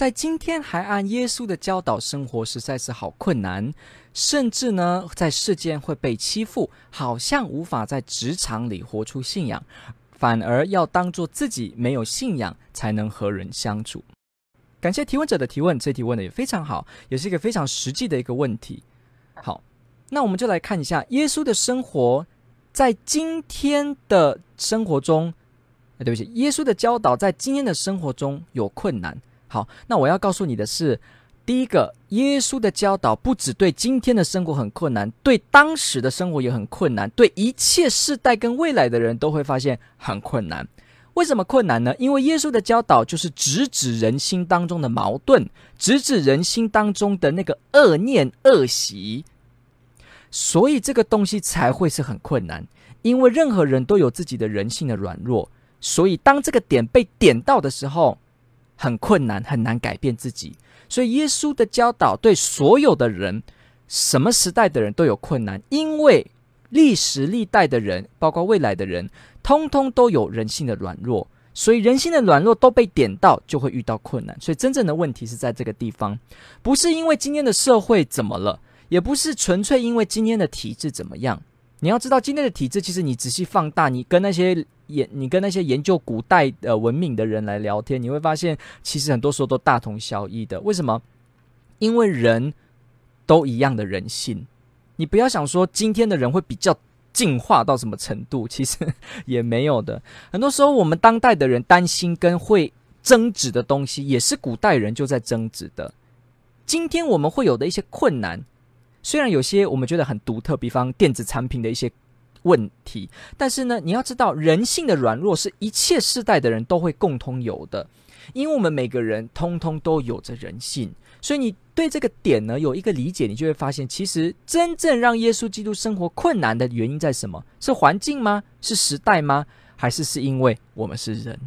在今天还按耶稣的教导生活，实在是好困难。甚至呢，在世间会被欺负，好像无法在职场里活出信仰，反而要当做自己没有信仰才能和人相处。感谢提问者的提问，这提问的也非常好，也是一个非常实际的一个问题。好，那我们就来看一下耶稣的生活，在今天的生活中，对不起，耶稣的教导在今天的生活中有困难。好，那我要告诉你的是，第一个，耶稣的教导不只对今天的生活很困难，对当时的生活也很困难，对一切世代跟未来的人都会发现很困难。为什么困难呢？因为耶稣的教导就是直指人心当中的矛盾，直指人心当中的那个恶念恶习，所以这个东西才会是很困难。因为任何人都有自己的人性的软弱，所以当这个点被点到的时候，很困难，很难改变自己，所以耶稣的教导对所有的人，什么时代的人都有困难，因为历史历代的人，包括未来的人，通通都有人性的软弱，所以人性的软弱都被点到，就会遇到困难。所以真正的问题是在这个地方，不是因为今天的社会怎么了，也不是纯粹因为今天的体制怎么样。你要知道，今天的体制其实你仔细放大，你跟那些。研你跟那些研究古代的文明的人来聊天，你会发现，其实很多时候都大同小异的。为什么？因为人都一样的人性。你不要想说今天的人会比较进化到什么程度，其实 也没有的。很多时候，我们当代的人担心跟会争执的东西，也是古代人就在争执的。今天我们会有的一些困难，虽然有些我们觉得很独特，比方电子产品的一些。问题，但是呢，你要知道，人性的软弱是一切世代的人都会共通有的，因为我们每个人通通都有着人性，所以你对这个点呢有一个理解，你就会发现，其实真正让耶稣基督生活困难的原因在什么？是环境吗？是时代吗？还是是因为我们是人？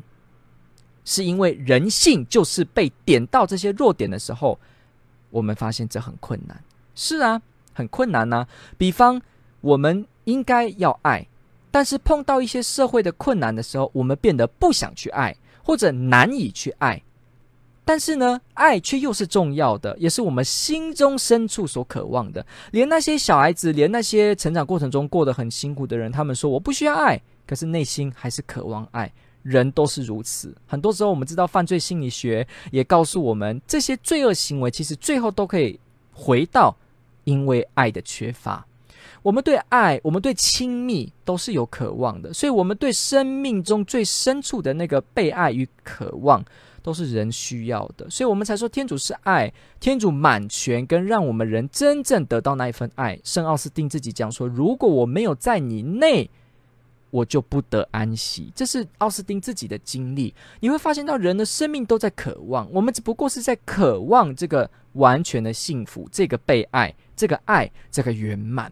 是因为人性就是被点到这些弱点的时候，我们发现这很困难。是啊，很困难呐、啊。比方我们。应该要爱，但是碰到一些社会的困难的时候，我们变得不想去爱，或者难以去爱。但是呢，爱却又是重要的，也是我们心中深处所渴望的。连那些小孩子，连那些成长过程中过得很辛苦的人，他们说我不需要爱，可是内心还是渴望爱。人都是如此。很多时候，我们知道犯罪心理学也告诉我们，这些罪恶行为其实最后都可以回到因为爱的缺乏。我们对爱，我们对亲密都是有渴望的，所以，我们对生命中最深处的那个被爱与渴望，都是人需要的。所以我们才说，天主是爱，天主满全，跟让我们人真正得到那一份爱。圣奥斯定自己讲说：“如果我没有在你内，我就不得安息。”这是奥斯定自己的经历。你会发现到，人的生命都在渴望，我们只不过是在渴望这个完全的幸福，这个被爱，这个爱，这个圆满。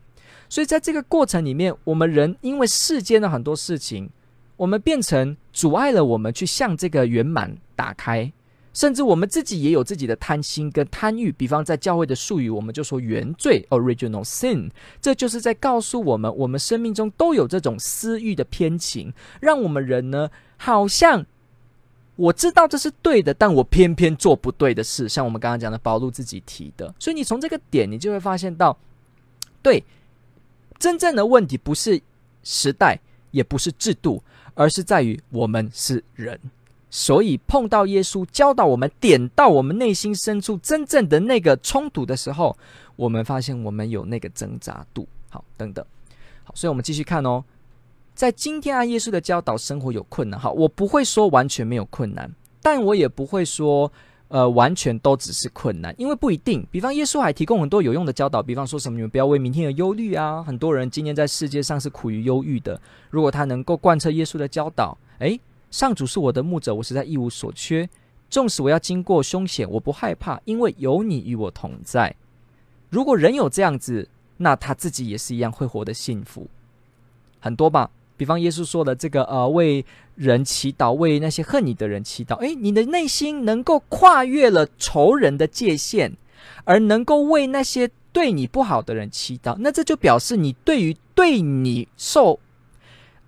所以，在这个过程里面，我们人因为世间的很多事情，我们变成阻碍了我们去向这个圆满打开，甚至我们自己也有自己的贪心跟贪欲。比方在教会的术语，我们就说原罪 （original sin），这就是在告诉我们，我们生命中都有这种私欲的偏情，让我们人呢，好像我知道这是对的，但我偏偏做不对的事。像我们刚刚讲的，保禄自己提的。所以，你从这个点，你就会发现到，对。真正的问题不是时代，也不是制度，而是在于我们是人。所以碰到耶稣教导我们，点到我们内心深处真正的那个冲突的时候，我们发现我们有那个挣扎度。好，等等。好，所以我们继续看哦。在今天按耶稣的教导生活有困难，好，我不会说完全没有困难，但我也不会说。呃，完全都只是困难，因为不一定。比方，耶稣还提供很多有用的教导，比方说什么，你们不要为明天而忧虑啊。很多人今天在世界上是苦于忧郁的。如果他能够贯彻耶稣的教导，诶，上主是我的牧者，我实在一无所缺。纵使我要经过凶险，我不害怕，因为有你与我同在。如果人有这样子，那他自己也是一样会活得幸福，很多吧。比方耶稣说的这个，呃，为人祈祷，为那些恨你的人祈祷。诶，你的内心能够跨越了仇人的界限，而能够为那些对你不好的人祈祷，那这就表示你对于对你受。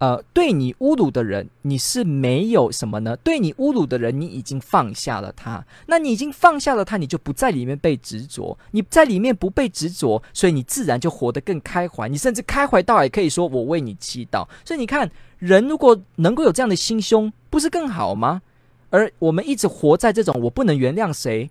呃，对你侮辱的人，你是没有什么呢？对你侮辱的人，你已经放下了他。那你已经放下了他，你就不在里面被执着。你在里面不被执着，所以你自然就活得更开怀。你甚至开怀到也可以说我为你祈祷。所以你看，人如果能够有这样的心胸，不是更好吗？而我们一直活在这种我不能原谅谁。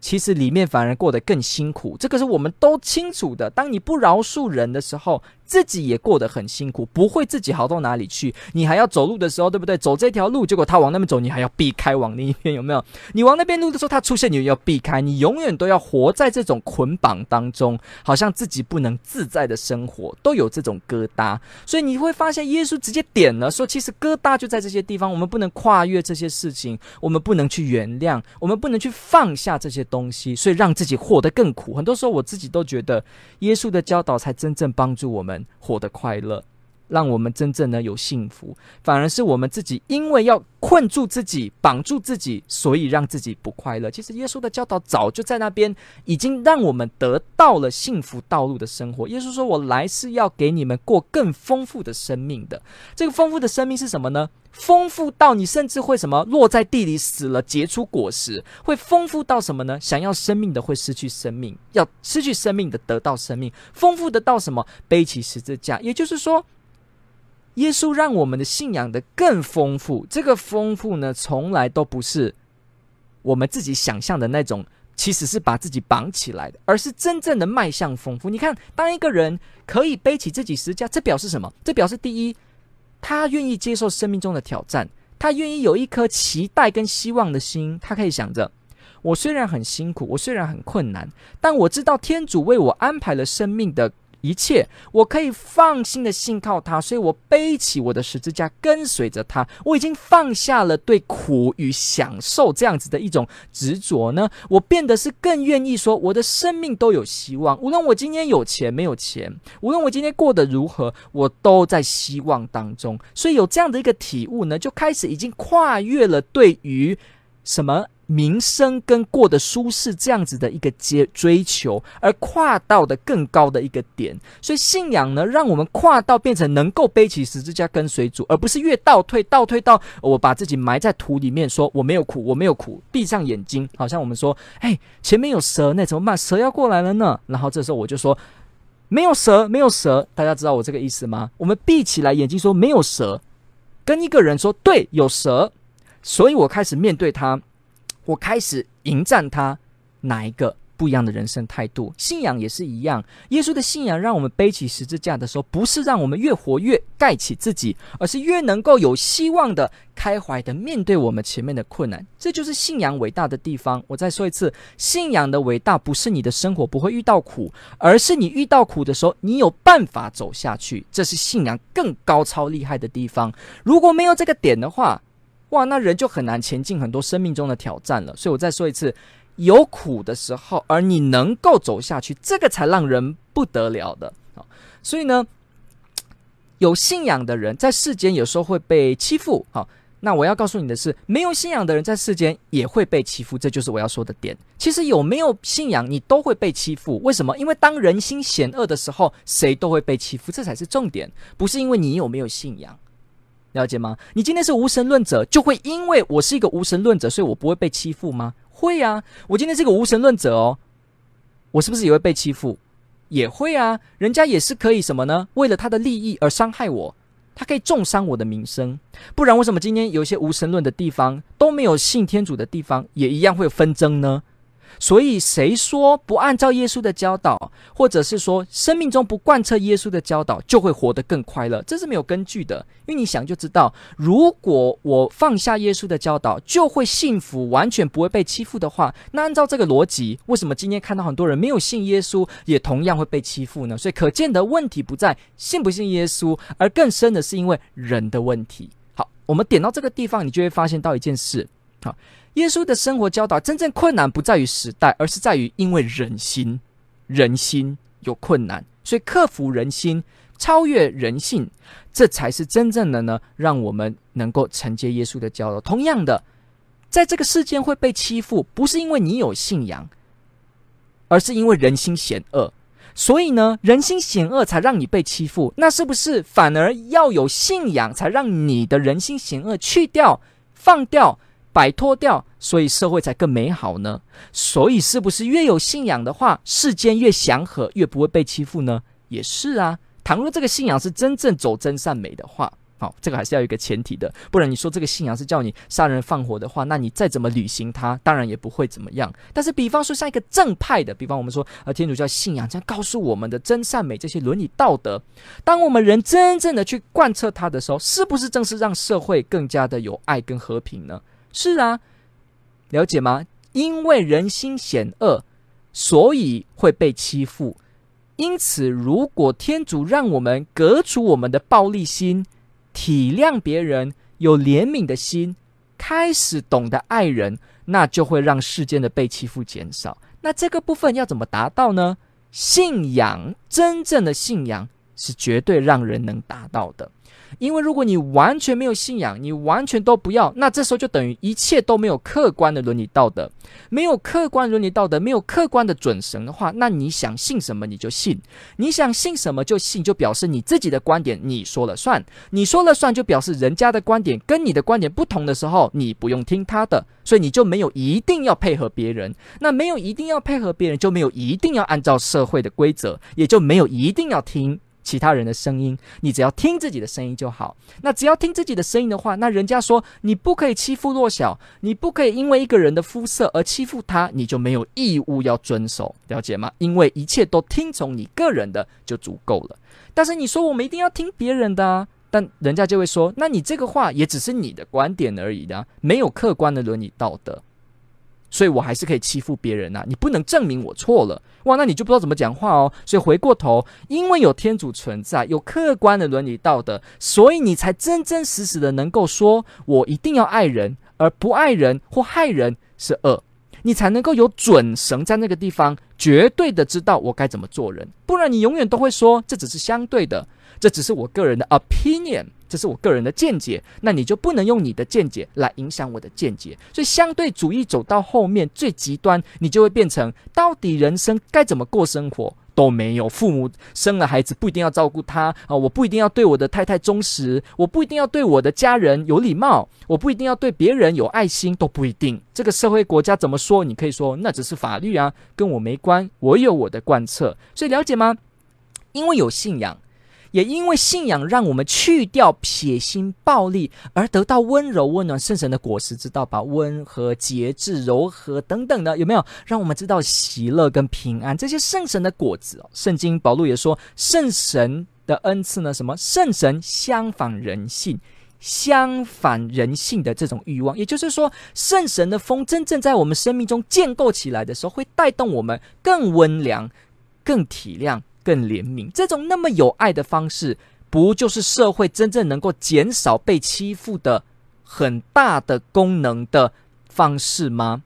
其实里面反而过得更辛苦，这个是我们都清楚的。当你不饶恕人的时候，自己也过得很辛苦，不会自己好到哪里去。你还要走路的时候，对不对？走这条路，结果他往那边走，你还要避开往另一边，有没有？你往那边路的时候，他出现，你要避开。你永远都要活在这种捆绑当中，好像自己不能自在的生活，都有这种疙瘩。所以你会发现，耶稣直接点了，说其实疙瘩就在这些地方。我们不能跨越这些事情，我们不能去原谅，我们不能去放下这些。东西，所以让自己活得更苦。很多时候，我自己都觉得，耶稣的教导才真正帮助我们获得快乐。让我们真正的有幸福，反而是我们自己因为要困住自己、绑住自己，所以让自己不快乐。其实耶稣的教导早就在那边，已经让我们得到了幸福道路的生活。耶稣说：“我来是要给你们过更丰富的生命的。这个丰富的生命是什么呢？丰富到你甚至会什么落在地里死了结出果实，会丰富到什么呢？想要生命的会失去生命，要失去生命的得到生命，丰富的到什么？背起十字架。也就是说。”耶稣让我们的信仰的更丰富，这个丰富呢，从来都不是我们自己想象的那种，其实是把自己绑起来的，而是真正的迈向丰富。你看，当一个人可以背起自己十字架，这表示什么？这表示第一，他愿意接受生命中的挑战，他愿意有一颗期待跟希望的心，他可以想着：我虽然很辛苦，我虽然很困难，但我知道天主为我安排了生命的。一切，我可以放心的信靠他，所以我背起我的十字架，跟随着他。我已经放下了对苦与享受这样子的一种执着呢，我变得是更愿意说，我的生命都有希望。无论我今天有钱没有钱，无论我今天过得如何，我都在希望当中。所以有这样的一个体悟呢，就开始已经跨越了对于什么。名声跟过得舒适这样子的一个追追求，而跨到的更高的一个点，所以信仰呢，让我们跨到变成能够背起十字架跟随主，而不是越倒退，倒退到我把自己埋在土里面，说我没有苦，我没有苦，闭上眼睛，好像我们说，哎，前面有蛇，那怎么办？蛇要过来了呢？然后这时候我就说，没有蛇，没有蛇，大家知道我这个意思吗？我们闭起来眼睛说没有蛇，跟一个人说对，有蛇，所以我开始面对他。我开始迎战他，哪一个不一样的人生态度？信仰也是一样。耶稣的信仰让我们背起十字架的时候，不是让我们越活越盖起自己，而是越能够有希望的、开怀的面对我们前面的困难。这就是信仰伟大的地方。我再说一次，信仰的伟大不是你的生活不会遇到苦，而是你遇到苦的时候，你有办法走下去。这是信仰更高超厉害的地方。如果没有这个点的话，哇，那人就很难前进很多生命中的挑战了。所以我再说一次，有苦的时候，而你能够走下去，这个才让人不得了的。所以呢，有信仰的人在世间有时候会被欺负。好，那我要告诉你的是，没有信仰的人在世间也会被欺负，这就是我要说的点。其实有没有信仰，你都会被欺负。为什么？因为当人心险恶的时候，谁都会被欺负，这才是重点，不是因为你有没有信仰。了解吗？你今天是无神论者，就会因为我是一个无神论者，所以我不会被欺负吗？会啊！我今天是个无神论者哦，我是不是也会被欺负？也会啊！人家也是可以什么呢？为了他的利益而伤害我，他可以重伤我的名声。不然为什么今天有一些无神论的地方都没有信天主的地方，也一样会有纷争呢？所以，谁说不按照耶稣的教导，或者是说生命中不贯彻耶稣的教导，就会活得更快乐？这是没有根据的。因为你想就知道，如果我放下耶稣的教导，就会幸福，完全不会被欺负的话，那按照这个逻辑，为什么今天看到很多人没有信耶稣，也同样会被欺负呢？所以，可见的问题不在信不信耶稣，而更深的是因为人的问题。好，我们点到这个地方，你就会发现到一件事。好。耶稣的生活教导，真正困难不在于时代，而是在于因为人心，人心有困难，所以克服人心，超越人性，这才是真正的呢，让我们能够承接耶稣的教导。同样的，在这个世间会被欺负，不是因为你有信仰，而是因为人心险恶。所以呢，人心险恶才让你被欺负。那是不是反而要有信仰，才让你的人心险恶去掉、放掉、摆脱掉，所以社会才更美好呢？所以是不是越有信仰的话，世间越祥和，越不会被欺负呢？也是啊。倘若这个信仰是真正走真善美的话。好，这个还是要有一个前提的，不然你说这个信仰是叫你杀人放火的话，那你再怎么履行它，当然也不会怎么样。但是，比方说像一个正派的，比方我们说呃天主教信仰，这样告诉我们的真善美这些伦理道德，当我们人真正的去贯彻它的时候，是不是正是让社会更加的有爱跟和平呢？是啊，了解吗？因为人心险恶，所以会被欺负。因此，如果天主让我们革除我们的暴力心，体谅别人，有怜悯的心，开始懂得爱人，那就会让世间的被欺负减少。那这个部分要怎么达到呢？信仰，真正的信仰是绝对让人能达到的。因为如果你完全没有信仰，你完全都不要，那这时候就等于一切都没有客观的伦理道德，没有客观伦理道德，没有客观的准绳的话，那你想信什么你就信，你想信什么就信，就表示你自己的观点你说了算，你说了算就表示人家的观点跟你的观点不同的时候，你不用听他的，所以你就没有一定要配合别人，那没有一定要配合别人，就没有一定要按照社会的规则，也就没有一定要听。其他人的声音，你只要听自己的声音就好。那只要听自己的声音的话，那人家说你不可以欺负弱小，你不可以因为一个人的肤色而欺负他，你就没有义务要遵守，了解吗？因为一切都听从你个人的就足够了。但是你说我们一定要听别人的啊，但人家就会说，那你这个话也只是你的观点而已的，没有客观的伦理道德。所以我还是可以欺负别人呐、啊，你不能证明我错了哇，那你就不知道怎么讲话哦。所以回过头，因为有天主存在，有客观的伦理道德，所以你才真真实实的能够说，我一定要爱人，而不爱人或害人是恶，你才能够有准绳在那个地方，绝对的知道我该怎么做人，不然你永远都会说这只是相对的，这只是我个人的 opinion。这是我个人的见解，那你就不能用你的见解来影响我的见解。所以相对主义走到后面最极端，你就会变成到底人生该怎么过生活都没有。父母生了孩子不一定要照顾他啊，我不一定要对我的太太忠实，我不一定要对我的家人有礼貌，我不一定要对别人有爱心，都不一定。这个社会国家怎么说，你可以说那只是法律啊，跟我没关，我有我的贯彻。所以了解吗？因为有信仰。也因为信仰，让我们去掉血腥暴力，而得到温柔温暖圣神的果实，知道吧？温和、节制、柔和等等的，有没有？让我们知道喜乐跟平安这些圣神的果子哦。圣经保禄也说，圣神的恩赐呢？什么？圣神相反人性，相反人性的这种欲望，也就是说，圣神的风真正在我们生命中建构起来的时候，会带动我们更温良、更体谅。更怜悯，这种那么有爱的方式，不就是社会真正能够减少被欺负的很大的功能的方式吗？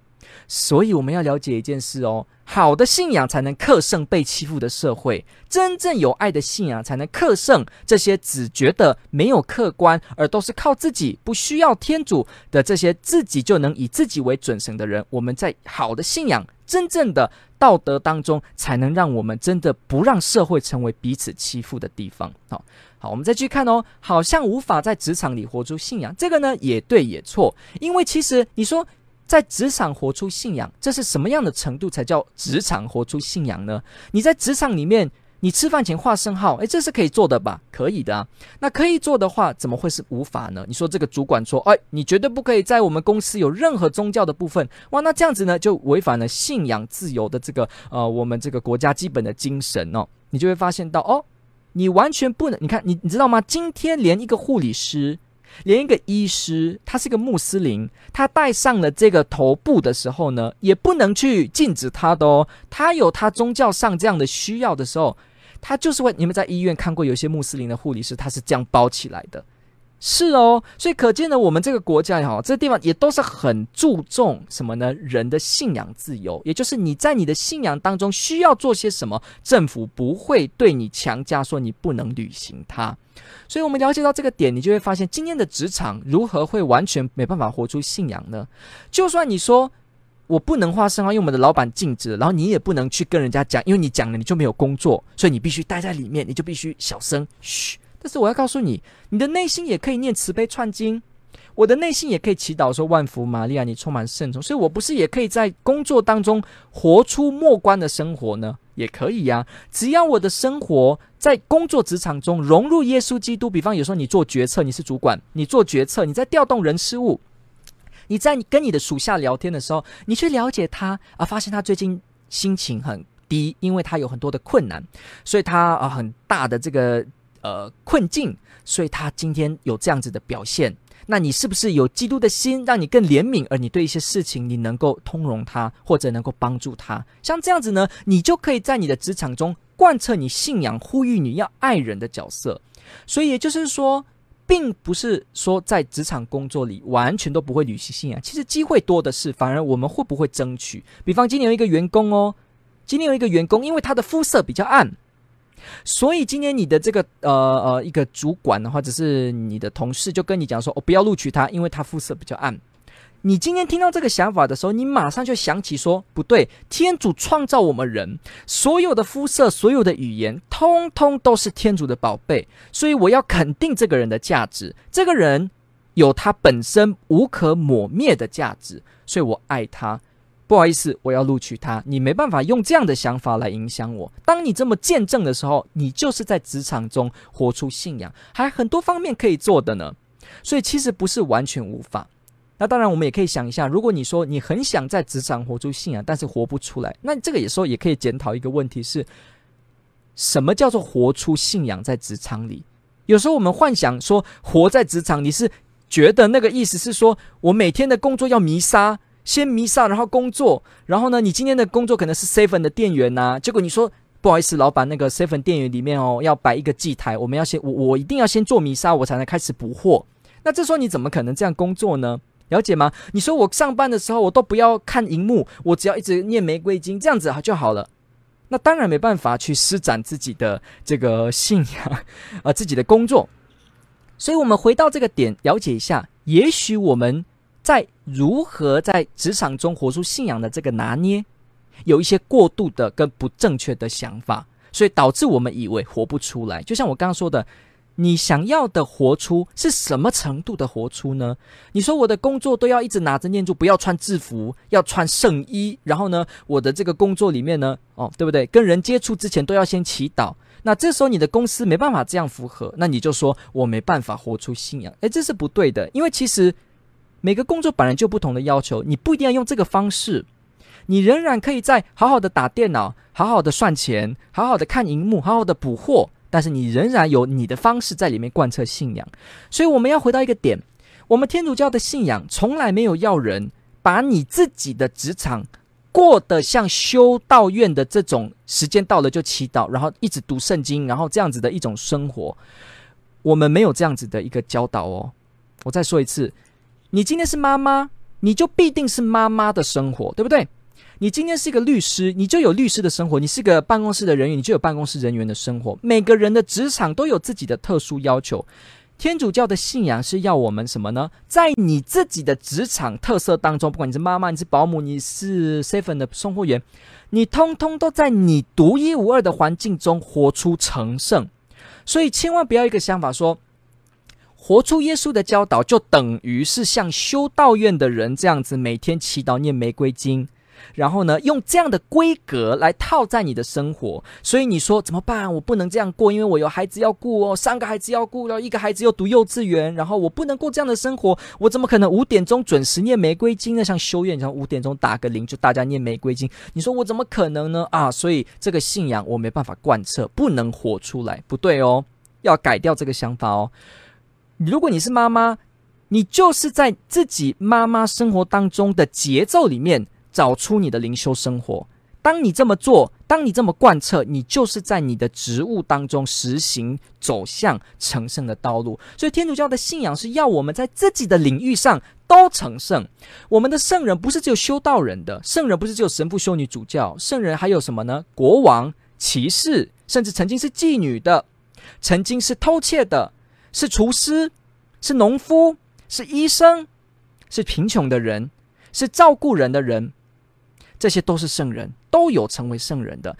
所以我们要了解一件事哦，好的信仰才能克胜被欺负的社会，真正有爱的信仰才能克胜这些只觉得没有客观，而都是靠自己，不需要天主的这些自己就能以自己为准绳的人。我们在好的信仰。真正的道德当中，才能让我们真的不让社会成为彼此欺负的地方。好，好，我们再去看哦，好像无法在职场里活出信仰，这个呢也对也错，因为其实你说在职场活出信仰，这是什么样的程度才叫职场活出信仰呢？你在职场里面。你吃饭前画圣号，诶，这是可以做的吧？可以的啊。那可以做的话，怎么会是无法呢？你说这个主管说，哎，你绝对不可以在我们公司有任何宗教的部分，哇，那这样子呢，就违反了信仰自由的这个呃，我们这个国家基本的精神哦。你就会发现到，哦，你完全不能，你看，你你知道吗？今天连一个护理师。连一个医师，他是个穆斯林，他戴上了这个头部的时候呢，也不能去禁止他的哦。他有他宗教上这样的需要的时候，他就是会。你们在医院看过有些穆斯林的护理师，他是这样包起来的，是哦，所以可见呢，我们这个国家也好，这个地方也都是很注重什么呢？人的信仰自由，也就是你在你的信仰当中需要做些什么，政府不会对你强加说你不能履行它。所以，我们了解到这个点，你就会发现，今天的职场如何会完全没办法活出信仰呢？就算你说我不能发声啊，因为我们的老板禁止，然后你也不能去跟人家讲，因为你讲了你就没有工作，所以你必须待在里面，你就必须小声嘘。但是我要告诉你，你的内心也可以念慈悲串经，我的内心也可以祈祷说，万福玛利亚，你充满圣宠。所以我不是也可以在工作当中活出末观的生活呢？也可以呀、只要我的生活在工作职场中融入耶稣基督。比方有时候你做决策，你是主管，你做决策，你在调动人事物，你在跟你的属下聊天的时候，你去了解他啊，发现他最近心情很低，因为他有很多的困难，所以他啊很大的这个。呃，困境，所以他今天有这样子的表现。那你是不是有基督的心，让你更怜悯，而你对一些事情你能够通融他，或者能够帮助他？像这样子呢，你就可以在你的职场中贯彻你信仰，呼吁你要爱人的角色。所以也就是说，并不是说在职场工作里完全都不会履行信仰，其实机会多的是，反而我们会不会争取？比方今天有一个员工哦，今天有一个员工，因为他的肤色比较暗。所以今天你的这个呃呃一个主管或者是你的同事就跟你讲说，哦，不要录取他，因为他肤色比较暗。你今天听到这个想法的时候，你马上就想起说，不对，天主创造我们人，所有的肤色、所有的语言，通通都是天主的宝贝，所以我要肯定这个人的价值。这个人有他本身无可抹灭的价值，所以我爱他。不好意思，我要录取他。你没办法用这样的想法来影响我。当你这么见证的时候，你就是在职场中活出信仰，还很多方面可以做的呢。所以其实不是完全无法。那当然，我们也可以想一下，如果你说你很想在职场活出信仰，但是活不出来，那这个有时候也可以检讨一个问题是：什么叫做活出信仰在职场里？有时候我们幻想说活在职场，你是觉得那个意思是说我每天的工作要弥撒。先弥撒，然后工作，然后呢，你今天的工作可能是 seven 的店员呐、结果你说不好意思，老板，那个 seven 店员里面哦，要摆一个祭台，我们要先我我一定要先做弥撒，我才能开始补货。那这时候你怎么可能这样工作呢？了解吗？你说我上班的时候我都不要看荧幕，我只要一直念玫瑰经，这样子就好了。那当然没办法去施展自己的这个信仰啊、自己的工作。所以我们回到这个点，了解一下，也许我们。在如何在职场中活出信仰的这个拿捏，有一些过度的跟不正确的想法，所以导致我们以为活不出来。就像我刚刚说的，你想要的活出是什么程度的活出呢？你说我的工作都要一直拿着念珠，不要穿制服，要穿圣衣，然后呢，我的这个工作里面呢，哦，对不对？跟人接触之前都要先祈祷。那这时候你的公司没办法这样符合，那你就说我没办法活出信仰。诶，这是不对的，因为其实。每个工作本来就不同的要求，你不一定要用这个方式，你仍然可以在好好的打电脑、好好的算钱、好好的看荧幕、好好的补货，但是你仍然有你的方式在里面贯彻信仰。所以我们要回到一个点，我们天主教的信仰从来没有要人把你自己的职场过得像修道院的这种时间到了就祈祷，然后一直读圣经，然后这样子的一种生活，我们没有这样子的一个教导哦。我再说一次。你今天是妈妈，你就必定是妈妈的生活，对不对？你今天是一个律师，你就有律师的生活；你是个办公室的人员，你就有办公室人员的生活。每个人的职场都有自己的特殊要求。天主教的信仰是要我们什么呢？在你自己的职场特色当中，不管你是妈妈，你是保姆，你是 seven 的送货员，你通通都在你独一无二的环境中活出成圣。所以千万不要一个想法说。活出耶稣的教导，就等于是像修道院的人这样子，每天祈祷念玫瑰经，然后呢，用这样的规格来套在你的生活。所以你说怎么办？我不能这样过，因为我有孩子要顾哦，三个孩子要顾然后，一个孩子又读幼稚园，然后我不能过这样的生活。我怎么可能五点钟准时念玫瑰经呢？像修院，像五点钟打个铃，就大家念玫瑰经。你说我怎么可能呢？啊，所以这个信仰我没办法贯彻，不能活出来，不对哦，要改掉这个想法哦。如果你是妈妈，你就是在自己妈妈生活当中的节奏里面找出你的灵修生活。当你这么做，当你这么贯彻，你就是在你的职务当中实行走向成圣的道路。所以天主教的信仰是要我们在自己的领域上都成圣。我们的圣人不是只有修道人的，圣人不是只有神父、修女、主教，圣人还有什么呢？国王、骑士，甚至曾经是妓女的，曾经是偷窃的，是厨师，是农夫，是医生，是贫穷的人，是照顾人的人。这些都是圣人，都有成为圣人的。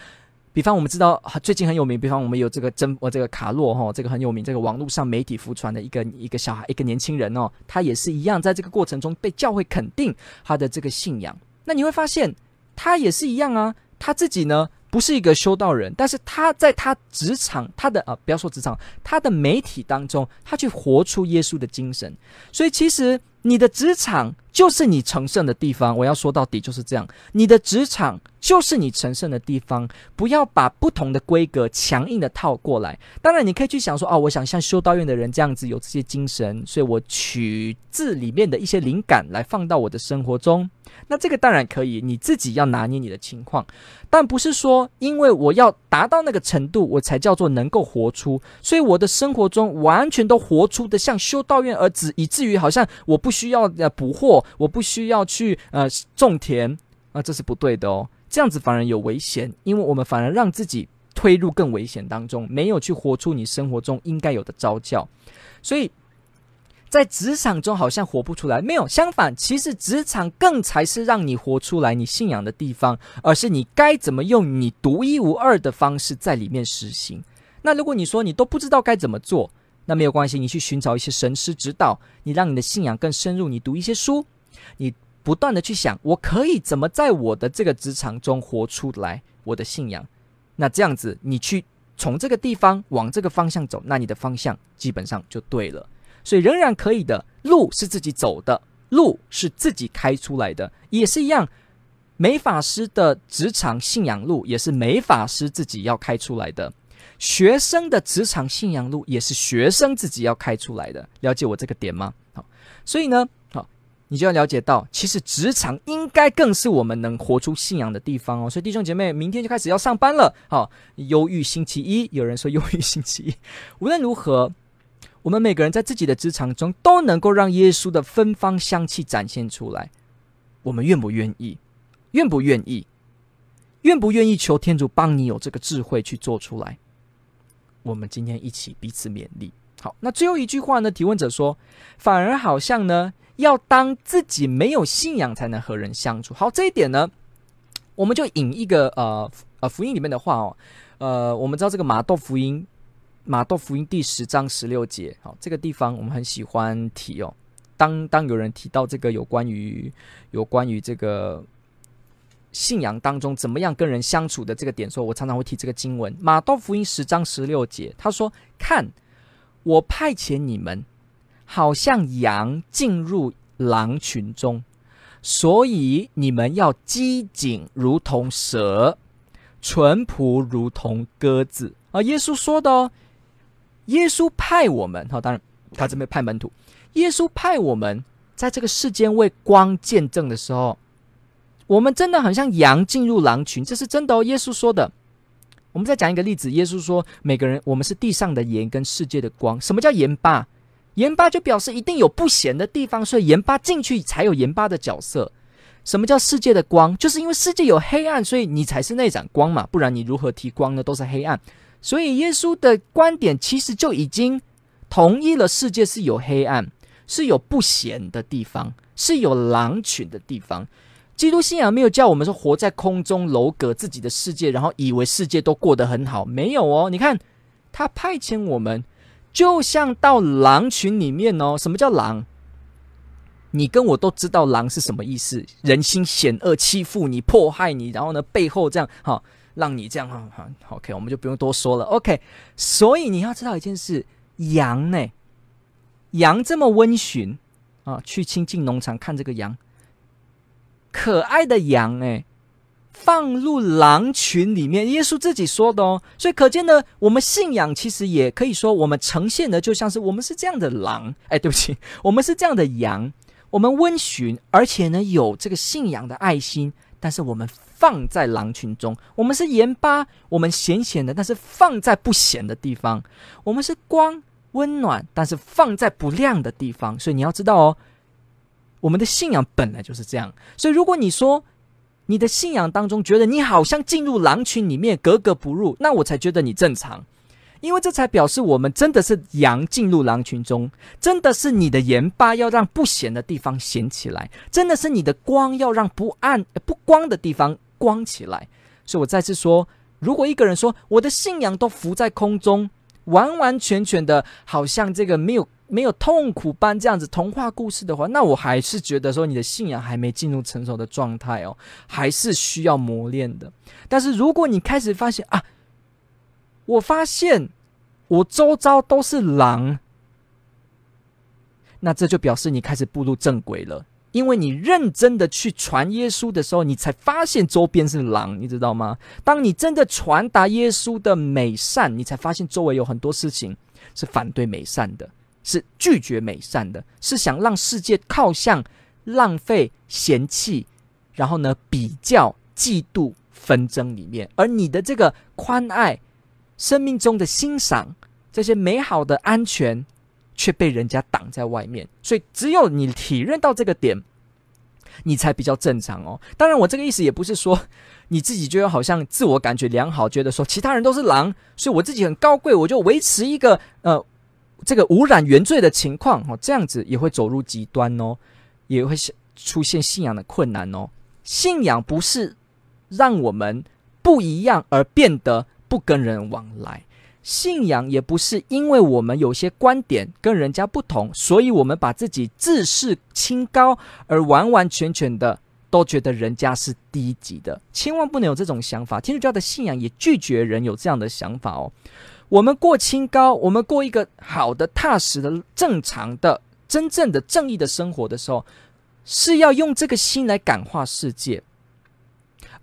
比方我们知道最近很有名，比方我们有这个真我这个卡洛哈，这个很有名，这个网络上媒体浮传的一个一个小孩，一个年轻人哦，他也是一样，在这个过程中被教会肯定他的这个信仰。那你会发现，他也是一样啊，他自己呢不是一个修道人，但是他在他职场，他的啊不要说职场，他的媒体当中，他去活出耶稣的精神。所以其实。你的职场就是你成圣的地方，我要说到底就是这样。你的职场就是你成圣的地方，不要把不同的规格强硬的套过来。当然，你可以去想说，哦，我想像修道院的人这样子有这些精神，所以我取自里面的一些灵感来放到我的生活中。那这个当然可以，你自己要拿捏你的情况，但不是说因为我要达到那个程度，我才叫做能够活出。所以我的生活中完全都活出的像修道院儿子，以至于好像我不需要呃捕获，我不需要去呃种田啊，这是不对的哦。这样子反而有危险，因为我们反而让自己推入更危险当中，没有去活出你生活中应该有的招教，所以。在职场中好像活不出来，没有，相反，其实职场更才是让你活出来你信仰的地方，而是你该怎么用你独一无二的方式在里面实行。那如果你说你都不知道该怎么做，那没有关系，你去寻找一些神师指导，你让你的信仰更深入，你读一些书，你不断的去想，我可以怎么在我的这个职场中活出来我的信仰。那这样子，你去从这个地方往这个方向走，那你的方向基本上就对了。所以仍然可以的，路是自己走的，路是自己开出来的，也是一样。美法师的职场信仰路也是美法师自己要开出来的，学生的职场信仰路也是学生自己要开出来的。了解我这个点吗？好，所以呢，你就要了解到，其实职场应该更是我们能活出信仰的地方哦。所以弟兄姐妹，明天就开始要上班了。好，忧郁星期一，有人说忧郁星期一，无论如何。我们每个人在自己的职场中都能够让耶稣的芬芳香气展现出来，我们愿不愿意？愿不愿意？愿不愿意求天主帮你有这个智慧去做出来？我们今天一起彼此勉励。好，那最后一句话呢？提问者说，反而好像呢，要当自己没有信仰才能和人相处。好，这一点呢，我们就引一个呃呃福音里面的话哦，呃，我们知道这个马窦福音。马窦福音第十章十六节，好，这个地方我们很喜欢提哦。当当有人提到这个有关于有关于这个信仰当中怎么样跟人相处的这个点，说我常常会提这个经文。马窦福音十章十六节，他说：“看，我派遣你们，好像羊进入狼群中，所以你们要机警如同蛇，淳朴如同鸽子。”啊，耶稣说的哦。耶稣派我们，好，当然他这边派门徒。耶稣派我们在这个世间为光见证的时候，我们真的很像羊进入狼群，这是真的哦。耶稣说的。我们再讲一个例子，耶稣说，每个人我们是地上的盐跟世界的光。什么叫盐巴？盐巴就表示一定有不咸的地方，所以盐巴进去才有盐巴的角色。什么叫世界的光？就是因为世界有黑暗，所以你才是那盏光嘛，不然你如何提光呢？都是黑暗。所以耶稣的观点其实就已经同意了，世界是有黑暗，是有不贤的地方，是有狼群的地方。基督信仰没有叫我们说活在空中楼阁自己的世界，然后以为世界都过得很好，没有哦。你看他派遣我们，就像到狼群里面哦。什么叫狼？你跟我都知道狼是什么意思，人心险恶，欺负你，迫害你，然后呢背后这样哈。让你这样哈哈，OK，我们就不用多说了，OK。所以你要知道一件事，羊呢，羊这么温驯啊，去亲近农场看这个羊，可爱的羊哎，放入狼群里面，耶稣自己说的哦。所以可见呢，我们信仰其实也可以说，我们呈现的就像是我们是这样的狼，哎，对不起，我们是这样的羊，我们温驯，而且呢有这个信仰的爱心。但是我们放在狼群中，我们是盐巴，我们咸咸的，但是放在不咸的地方；我们是光温暖，但是放在不亮的地方。所以你要知道哦，我们的信仰本来就是这样。所以如果你说你的信仰当中觉得你好像进入狼群里面格格不入，那我才觉得你正常。因为这才表示我们真的是羊进入狼群中，真的是你的盐巴要让不咸的地方咸起来，真的是你的光要让不暗不光的地方光起来。所以我再次说，如果一个人说我的信仰都浮在空中，完完全全的好像这个没有没有痛苦般这样子童话故事的话，那我还是觉得说你的信仰还没进入成熟的状态哦，还是需要磨练的。但是如果你开始发现啊，我发现我周遭都是狼，那这就表示你开始步入正轨了。因为你认真的去传耶稣的时候，你才发现周边是狼，你知道吗？当你真的传达耶稣的美善，你才发现周围有很多事情是反对美善的，是拒绝美善的，是想让世界靠向浪费、嫌弃，然后呢，比较、嫉妒、纷争里面，而你的这个宽爱。生命中的欣赏，这些美好的安全，却被人家挡在外面。所以，只有你体认到这个点，你才比较正常哦。当然，我这个意思也不是说你自己就要好像自我感觉良好，觉得说其他人都是狼，所以我自己很高贵，我就维持一个呃这个污染原罪的情况哦。这样子也会走入极端哦，也会出现信仰的困难哦。信仰不是让我们不一样而变得。不跟人往来，信仰也不是因为我们有些观点跟人家不同，所以我们把自己自视清高，而完完全全的都觉得人家是低级的。千万不能有这种想法。天主教的信仰也拒绝人有这样的想法哦。我们过清高，我们过一个好的、踏实的、正常的、真正的正义的生活的时候，是要用这个心来感化世界。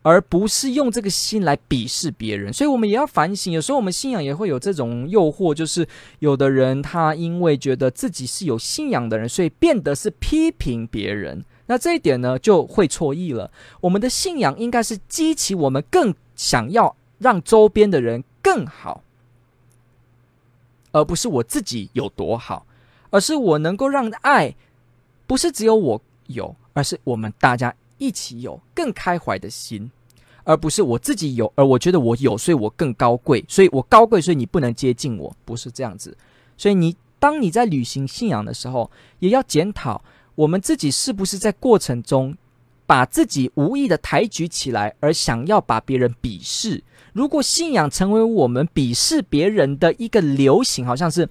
而不是用这个心来鄙视别人，所以我们也要反省。有时候我们信仰也会有这种诱惑，就是有的人他因为觉得自己是有信仰的人，所以变得是批评别人。那这一点呢，就会错意了。我们的信仰应该是激起我们更想要让周边的人更好，而不是我自己有多好，而是我能够让爱不是只有我有，而是我们大家。一起有更开怀的心，而不是我自己有，而我觉得我有，所以我更高贵，所以我高贵，所以你不能接近我，不是这样子。所以你当你在履行信仰的时候，也要检讨我们自己是不是在过程中把自己无意的抬举起来，而想要把别人鄙视。如果信仰成为我们鄙视别人的一个流行，好像是。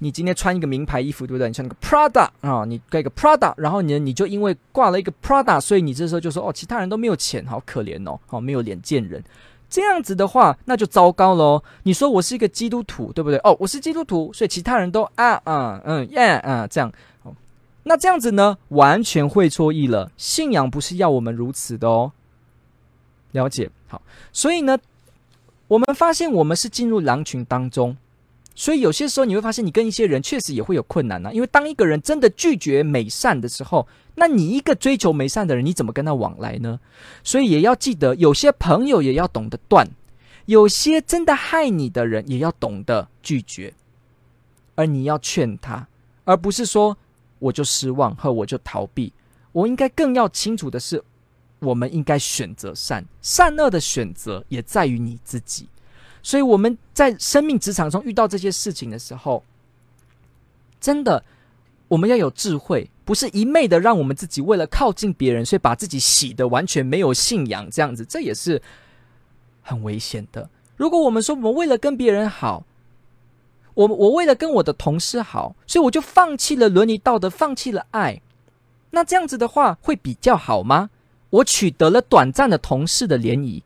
你今天穿一个名牌衣服，对不对？你穿个 Prada 啊，你盖个 Prada，然后你你就因为挂了一个 Prada，所以你这时候就说哦，其他人都没有钱，好可怜哦，好没有脸见人。这样子的话，那就糟糕喽。你说我是一个基督徒，对不对？哦，我是基督徒，所以其他人都啊啊嗯耶啊这样。那这样子呢，完全会错意了。信仰不是要我们如此的哦。了解好，所以呢，我们发现我们是进入狼群当中。所以有些时候你会发现，你跟一些人确实也会有困难呢、因为当一个人真的拒绝美善的时候，那你一个追求美善的人，你怎么跟他往来呢？所以也要记得，有些朋友也要懂得断，有些真的害你的人也要懂得拒绝，而你要劝他，而不是说我就失望和我就逃避。我应该更要清楚的是，我们应该选择善，善恶的选择也在于你自己。所以我们在生命职场中遇到这些事情的时候，真的我们要有智慧，不是一昧的让我们自己为了靠近别人，所以把自己洗得完全没有信仰，这样子，这也是很危险的。如果我们说我们为了跟别人好，我我为了跟我的同事好，所以我就放弃了伦理道德，放弃了爱，那这样子的话会比较好吗？我取得了短暂的同事的联谊。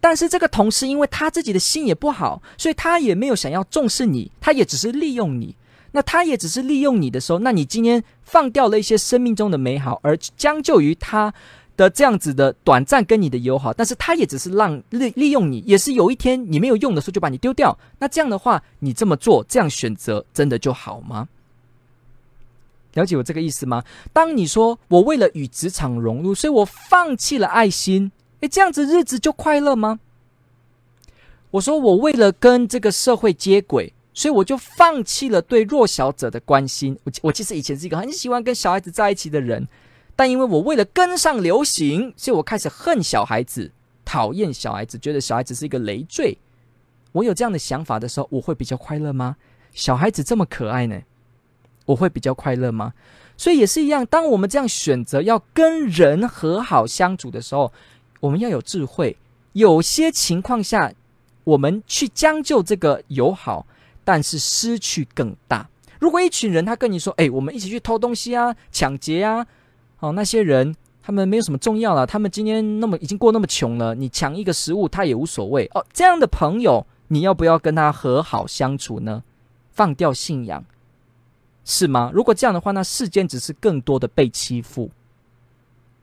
但是这个同事，因为他自己的心也不好，所以他也没有想要重视你，他也只是利用你。那他也只是利用你的时候，那你今天放掉了一些生命中的美好，而将就于他的这样子的短暂跟你的友好，但是他也只是让利利用你，也是有一天你没有用的时候就把你丢掉。那这样的话，你这么做，这样选择，真的就好吗？了解我这个意思吗？当你说我为了与职场融入，所以我放弃了爱心，诶，这样子日子就快乐吗？我说我为了跟这个社会接轨，所以我就放弃了对弱小者的关心。我我其实以前是一个很喜欢跟小孩子在一起的人，但因为我为了跟上流行，所以我开始恨小孩子，讨厌小孩子，觉得小孩子是一个累赘。我有这样的想法的时候，我会比较快乐吗？小孩子这么可爱呢？我会比较快乐吗？所以也是一样，当我们这样选择要跟人和好相处的时候，我们要有智慧。有些情况下，我们去将就这个友好，但是失去更大。如果一群人他跟你说：“哎，我们一起去偷东西啊，抢劫啊，哦，那些人他们没有什么重要了，他们今天那么已经过那么穷了，你抢一个食物他也无所谓哦。”这样的朋友，你要不要跟他和好相处呢？放掉信仰。是吗？如果这样的话，那世间只是更多的被欺负，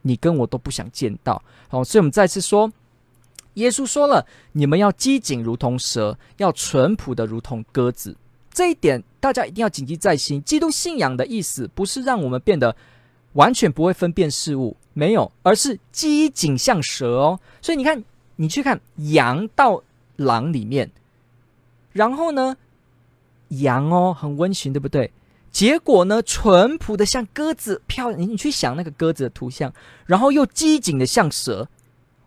你跟我都不想见到。好，所以我们再次说，耶稣说了，你们要机警如同蛇，要淳朴的如同鸽子。这一点大家一定要谨记在心。基督信仰的意思不是让我们变得完全不会分辨事物，没有，而是机警像蛇哦。所以你看，你去看羊到狼里面，然后呢，羊哦很温驯，对不对？结果呢，淳朴的像鸽子，漂。你你去想那个鸽子的图像，然后又机警的像蛇，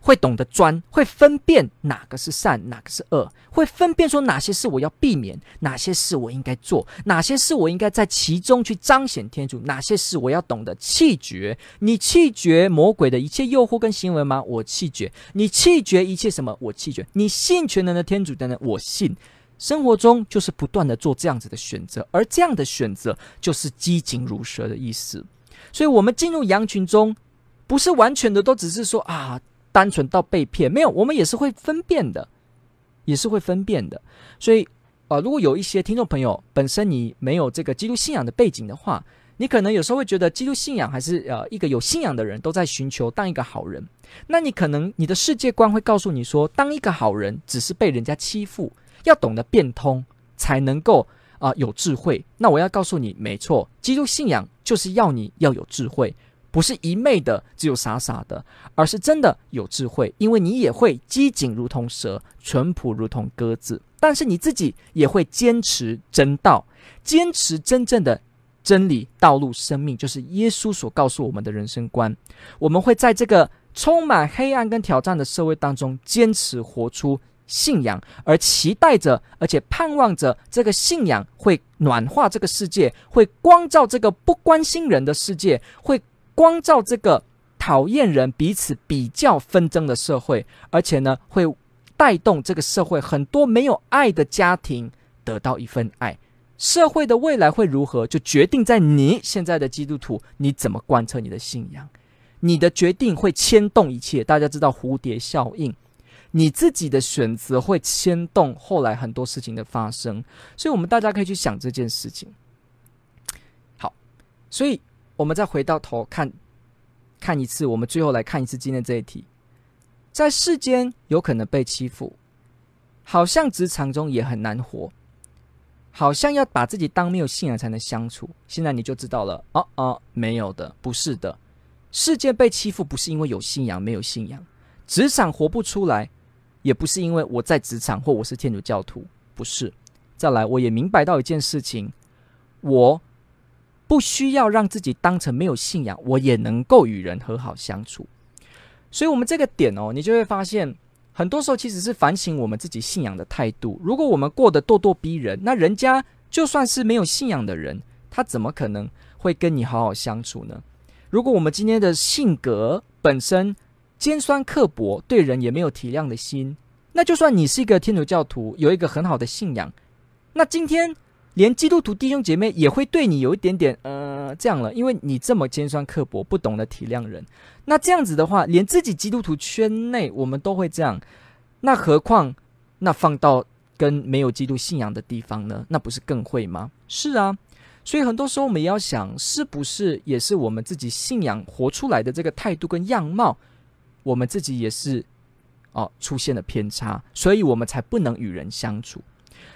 会懂得钻，会分辨哪个是善，哪个是恶，会分辨说哪些事我要避免，哪些事我应该做，哪些事我应该在其中去彰显天主，哪些事我要懂得弃绝。你弃绝魔鬼的一切诱惑跟行为吗？我弃绝。你弃绝一切什么？我弃绝。你信全能的天主的呢？我信。生活中就是不断的做这样子的选择，而这样的选择就是机警如蛇的意思。所以，我们进入羊群中，不是完全的都只是说啊，单纯到被骗，没有，我们也是会分辨的，也是会分辨的。所以，呃，如果有一些听众朋友本身你没有这个基督信仰的背景的话，你可能有时候会觉得基督信仰还是呃一个有信仰的人都在寻求当一个好人，那你可能你的世界观会告诉你说，当一个好人只是被人家欺负。要懂得变通，才能够啊、有智慧。那我要告诉你，没错，基督信仰就是要你要有智慧，不是一昧的只有傻傻的，而是真的有智慧。因为你也会机警如同蛇，淳朴如同鸽子，但是你自己也会坚持真道，坚持真正的真理、道路、生命，就是耶稣所告诉我们的人生观。我们会在这个充满黑暗跟挑战的社会当中，坚持活出。信仰，而期待着，而且盼望着这个信仰会暖化这个世界，会光照这个不关心人的世界，会光照这个讨厌人、彼此比较纷争的社会，而且呢，会带动这个社会很多没有爱的家庭得到一份爱。社会的未来会如何，就决定在你现在的基督徒你怎么贯彻你的信仰，你的决定会牵动一切。大家知道蝴蝶效应。你自己的选择会牵动后来很多事情的发生，所以我们大家可以去想这件事情。好，所以我们再回到头看，看一次，我们最后来看一次今天这一题：在世间有可能被欺负，好像职场中也很难活，好像要把自己当没有信仰才能相处。现在你就知道了，哦哦，没有的，不是的，世界被欺负不是因为有信仰没有信仰，职场活不出来。也不是因为我在职场或我是天主教徒，不是。再来，我也明白到一件事情，我不需要让自己当成没有信仰，我也能够与人和好相处。所以，我们这个点哦，你就会发现，很多时候其实是反省我们自己信仰的态度。如果我们过得咄咄逼人，那人家就算是没有信仰的人，他怎么可能会跟你好好相处呢？如果我们今天的性格本身，尖酸刻薄，对人也没有体谅的心。那就算你是一个天主教徒，有一个很好的信仰，那今天连基督徒弟兄姐妹也会对你有一点点呃这样了，因为你这么尖酸刻薄，不懂得体谅人。那这样子的话，连自己基督徒圈内我们都会这样，那何况那放到跟没有基督信仰的地方呢？那不是更会吗？是啊，所以很多时候我们也要想，是不是也是我们自己信仰活出来的这个态度跟样貌？我们自己也是，哦，出现了偏差，所以我们才不能与人相处。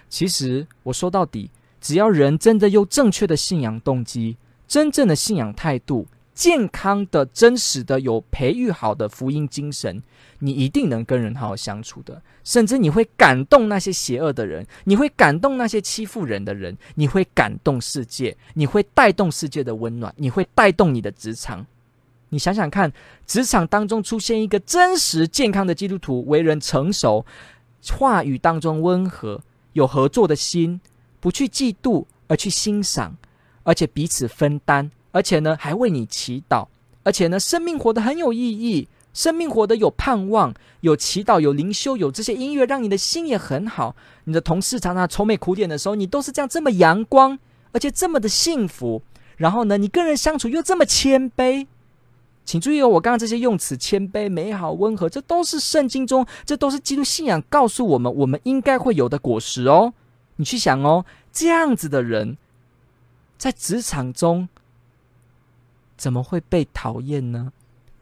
其实我说到底，只要人真的有正确的信仰动机，真正的信仰态度。健康的、真实的、有培育好的福音精神，你一定能跟人好好相处的。甚至你会感动那些邪恶的人，你会感动那些欺负人的人，你会感动世界，你会带动世界的温暖，你会带动你的职场。你想想看，职场当中出现一个真实健康的基督徒，为人成熟，话语当中温和，有合作的心，不去嫉妒，而去欣赏，而且彼此分担。而且呢，还为你祈祷。而且呢，生命活得很有意义，生命活得有盼望，有祈祷，有灵修，有这些音乐，让你的心也很好。你的同事常常愁眉苦脸的时候，你都是这样这么阳光，而且这么的幸福。然后呢，你跟人相处又这么谦卑。请注意哦，我刚刚这些用词，谦卑、美好、温和，这都是圣经中，这都是基督信仰告诉我们，我们应该会有的果实哦。你去想哦，这样子的人，在职场中。怎么会被讨厌呢？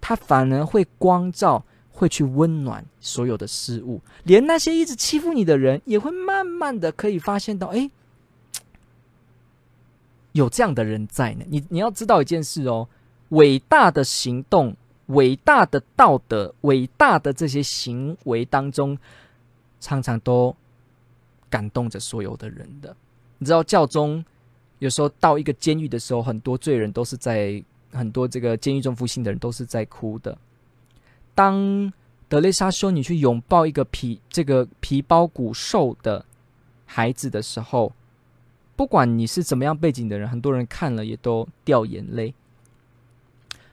他反而会光照，会去温暖所有的事物，连那些一直欺负你的人，也会慢慢的可以发现到，哎，有这样的人在呢。你你要知道一件事哦，伟大的行动、伟大的道德、伟大的这些行为当中，常常都感动着所有的人的。你知道教宗有时候到一个监狱的时候，很多罪人都是在。很多这个监狱中服刑的人都是在哭的。当德蕾莎修女去拥抱一个皮这个皮包骨瘦的孩子的时候，不管你是怎么样背景的人，很多人看了也都掉眼泪。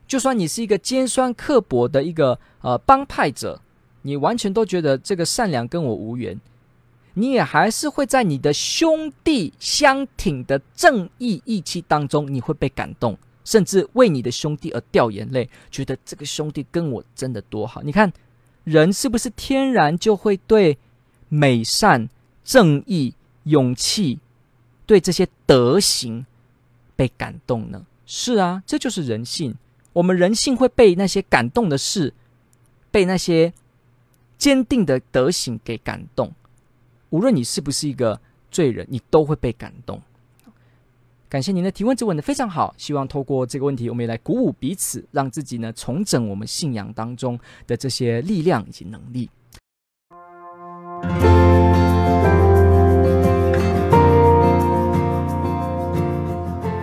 就算你是一个尖酸刻薄的一个呃帮派者，你完全都觉得这个善良跟我无缘，你也还是会在你的兄弟相挺的正义义气当中，你会被感动。甚至为你的兄弟而掉眼泪，觉得这个兄弟跟我真的多好。你看，人是不是天然就会对美善、正义、勇气，对这些德行被感动呢？是啊，这就是人性。我们人性会被那些感动的事，被那些坚定的德行给感动。无论你是不是一个罪人，你都会被感动。感谢您的提问，这问的非常好。希望透过这个问题，我们也来鼓舞彼此，让自己呢重整我们信仰当中的这些力量以及能力。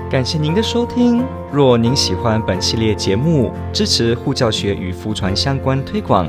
感谢您的收听。若您喜欢本系列节目，支持护教学与福传相关推广，